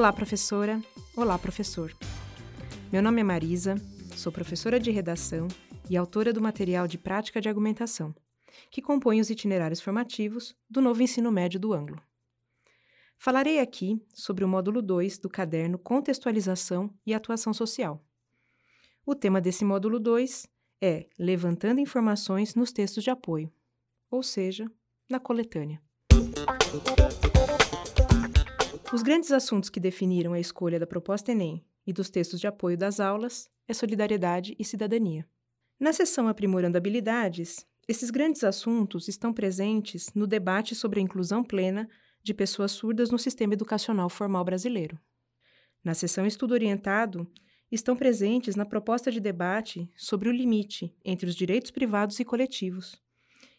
Olá, professora. Olá, professor. Meu nome é Marisa, sou professora de redação e autora do material de prática de argumentação, que compõe os itinerários formativos do novo ensino médio do Ângulo. Falarei aqui sobre o módulo 2 do caderno Contextualização e Atuação Social. O tema desse módulo 2 é Levantando informações nos textos de apoio, ou seja, na coletânea. Os grandes assuntos que definiram a escolha da proposta Enem e dos textos de apoio das aulas é solidariedade e cidadania. Na seção Aprimorando Habilidades, esses grandes assuntos estão presentes no debate sobre a inclusão plena de pessoas surdas no sistema educacional formal brasileiro. Na seção Estudo Orientado, estão presentes na proposta de debate sobre o limite entre os direitos privados e coletivos,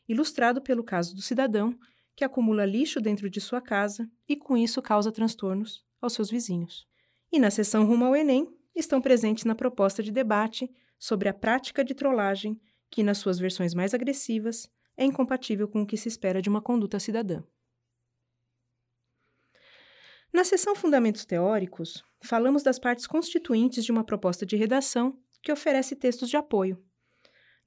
ilustrado pelo caso do cidadão que acumula lixo dentro de sua casa e, com isso, causa transtornos aos seus vizinhos. E na sessão Rumo ao Enem, estão presentes na proposta de debate sobre a prática de trollagem, que, nas suas versões mais agressivas, é incompatível com o que se espera de uma conduta cidadã. Na seção Fundamentos Teóricos, falamos das partes constituintes de uma proposta de redação que oferece textos de apoio.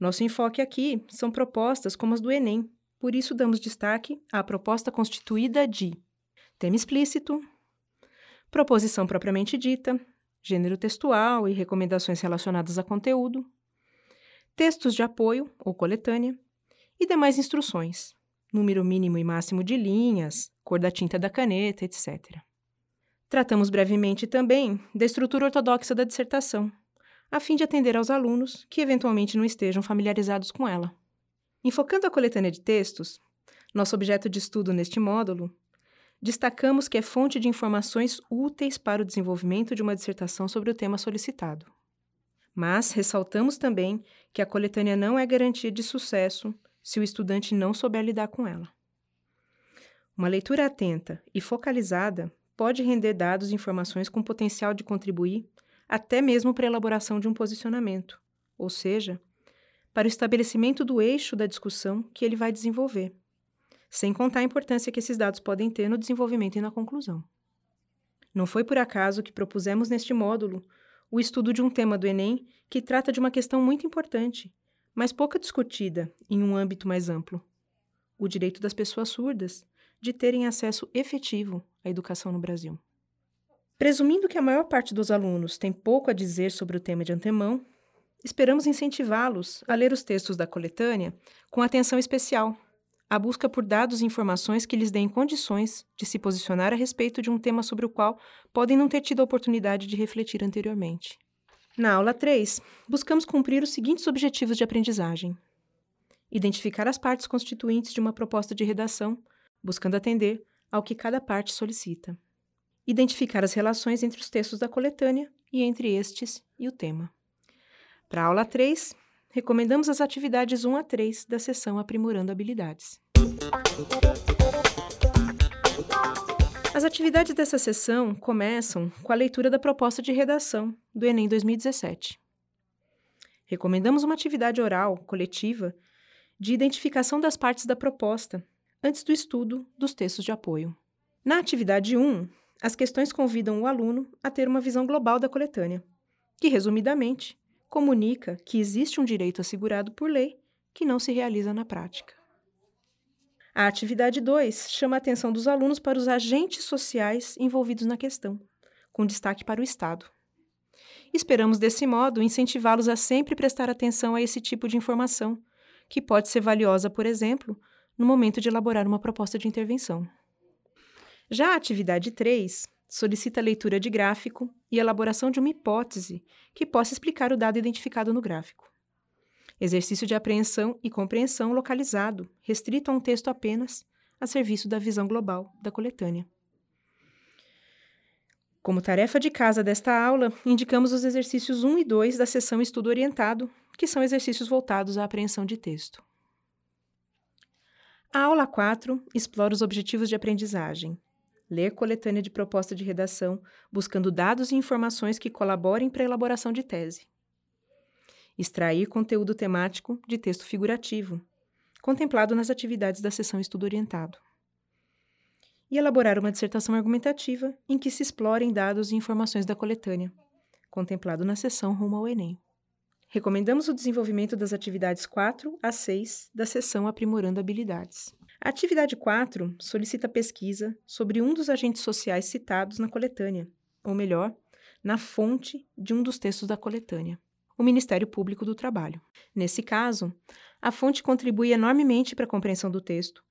Nosso enfoque aqui são propostas como as do Enem, por isso, damos destaque à proposta constituída de tema explícito, proposição propriamente dita, gênero textual e recomendações relacionadas a conteúdo, textos de apoio ou coletânea e demais instruções, número mínimo e máximo de linhas, cor da tinta da caneta, etc. Tratamos brevemente também da estrutura ortodoxa da dissertação, a fim de atender aos alunos que eventualmente não estejam familiarizados com ela. Enfocando a coletânea de textos, nosso objeto de estudo neste módulo, destacamos que é fonte de informações úteis para o desenvolvimento de uma dissertação sobre o tema solicitado. Mas ressaltamos também que a coletânea não é garantia de sucesso se o estudante não souber lidar com ela. Uma leitura atenta e focalizada pode render dados e informações com potencial de contribuir até mesmo para a elaboração de um posicionamento, ou seja, para o estabelecimento do eixo da discussão que ele vai desenvolver, sem contar a importância que esses dados podem ter no desenvolvimento e na conclusão. Não foi por acaso que propusemos neste módulo o estudo de um tema do Enem que trata de uma questão muito importante, mas pouco discutida em um âmbito mais amplo: o direito das pessoas surdas de terem acesso efetivo à educação no Brasil. Presumindo que a maior parte dos alunos tem pouco a dizer sobre o tema de antemão, Esperamos incentivá-los a ler os textos da coletânea com atenção especial, a busca por dados e informações que lhes deem condições de se posicionar a respeito de um tema sobre o qual podem não ter tido a oportunidade de refletir anteriormente. Na aula 3, buscamos cumprir os seguintes objetivos de aprendizagem: identificar as partes constituintes de uma proposta de redação, buscando atender ao que cada parte solicita. Identificar as relações entre os textos da coletânea e entre estes e o tema. Para a aula 3, recomendamos as atividades 1 a 3 da sessão Aprimorando Habilidades. As atividades dessa sessão começam com a leitura da proposta de redação do Enem 2017. Recomendamos uma atividade oral, coletiva, de identificação das partes da proposta, antes do estudo dos textos de apoio. Na atividade 1, as questões convidam o aluno a ter uma visão global da coletânea, que, resumidamente, comunica que existe um direito assegurado por lei que não se realiza na prática. A atividade 2 chama a atenção dos alunos para os agentes sociais envolvidos na questão, com destaque para o Estado. Esperamos, desse modo, incentivá-los a sempre prestar atenção a esse tipo de informação, que pode ser valiosa, por exemplo, no momento de elaborar uma proposta de intervenção. Já a atividade 3 solicita a leitura de gráfico e elaboração de uma hipótese que possa explicar o dado identificado no gráfico. Exercício de apreensão e compreensão localizado, restrito a um texto apenas, a serviço da visão global da coletânea. Como tarefa de casa desta aula, indicamos os exercícios 1 e 2 da sessão Estudo Orientado, que são exercícios voltados à apreensão de texto. A aula 4 explora os objetivos de aprendizagem, ler coletânea de proposta de redação, buscando dados e informações que colaborem para a elaboração de tese. Extrair conteúdo temático de texto figurativo, contemplado nas atividades da sessão Estudo Orientado. e elaborar uma dissertação argumentativa em que se explorem dados e informações da coletânea, contemplado na seção rumo ao Enem. Recomendamos o desenvolvimento das atividades 4 a 6 da seção Aprimorando Habilidades. A atividade 4 solicita pesquisa sobre um dos agentes sociais citados na coletânea, ou melhor, na fonte de um dos textos da coletânea, o Ministério Público do Trabalho. Nesse caso, a fonte contribui enormemente para a compreensão do texto,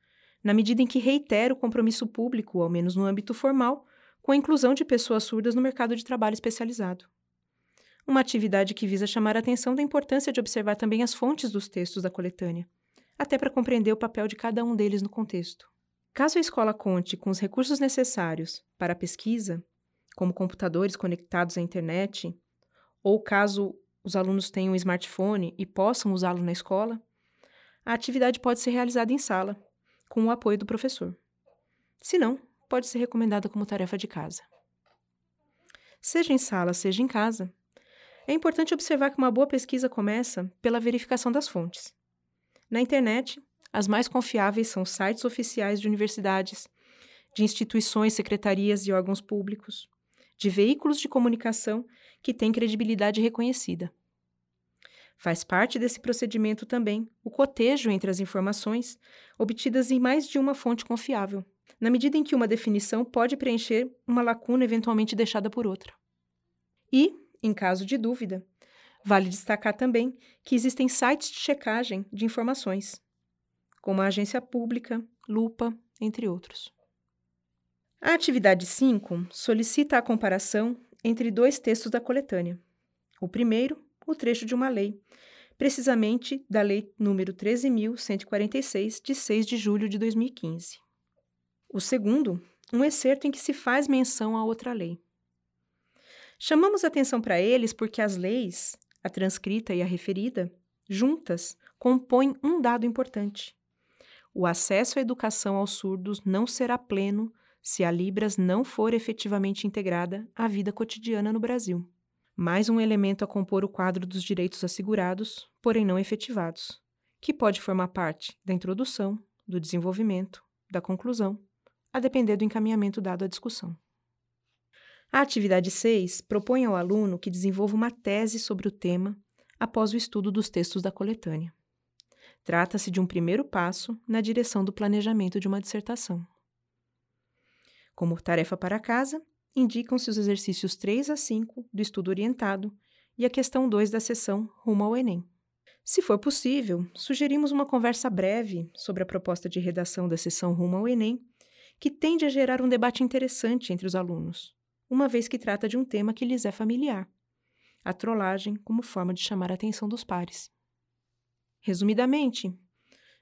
na medida em que reitera o compromisso público, ao menos no âmbito formal, com a inclusão de pessoas surdas no mercado de trabalho especializado. Uma atividade que visa chamar a atenção da importância de observar também as fontes dos textos da coletânea, até para compreender o papel de cada um deles no contexto. Caso a escola conte com os recursos necessários para a pesquisa, como computadores conectados à internet, ou caso os alunos tenham um smartphone e possam usá-lo na escola, a atividade pode ser realizada em sala, com o apoio do professor. Se não, pode ser recomendada como tarefa de casa. Seja em sala, seja em casa, é importante observar que uma boa pesquisa começa pela verificação das fontes. Na internet, as mais confiáveis são sites oficiais de universidades, de instituições, secretarias e órgãos públicos, de veículos de comunicação que têm credibilidade reconhecida. Faz parte desse procedimento também o cotejo entre as informações obtidas em mais de uma fonte confiável, na medida em que uma definição pode preencher uma lacuna eventualmente deixada por outra. E, em caso de dúvida, vale destacar também que existem sites de checagem de informações, como a Agência Pública, Lupa, entre outros. A atividade 5 solicita a comparação entre dois textos da coletânea. O primeiro, o trecho de uma lei, precisamente da Lei número 13.146, de 6 de julho de 2015. O segundo, um excerto em que se faz menção a outra lei. Chamamos atenção para eles porque as leis, a transcrita e a referida, juntas, compõem um dado importante. O acesso à educação aos surdos não será pleno se a Libras não for efetivamente integrada à vida cotidiana no Brasil. Mais um elemento a compor o quadro dos direitos assegurados, porém não efetivados, que pode formar parte da introdução, do desenvolvimento, da conclusão, a depender do encaminhamento dado à discussão. A atividade 6 propõe ao aluno que desenvolva uma tese sobre o tema após o estudo dos textos da coletânea. Trata-se de um primeiro passo na direção do planejamento de uma dissertação. Como tarefa para casa, indicam-se os exercícios 3 a 5 do estudo orientado e a questão 2 da sessão rumo ao Enem. Se for possível, sugerimos uma conversa breve sobre a proposta de redação da sessão rumo ao Enem, que tende a gerar um debate interessante entre os alunos uma vez que trata de um tema que lhes é familiar, a trollagem como forma de chamar a atenção dos pares. Resumidamente,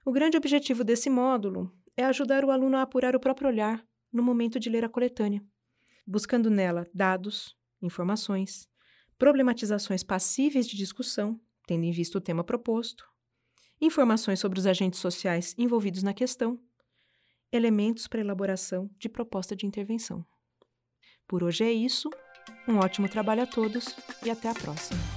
o grande objetivo desse módulo é ajudar o aluno a apurar o próprio olhar no momento de ler a coletânea, buscando nela dados, informações, problematizações passíveis de discussão, tendo em vista o tema proposto, informações sobre os agentes sociais envolvidos na questão, elementos para elaboração de proposta de intervenção. Por hoje é isso. Um ótimo trabalho a todos e até a próxima.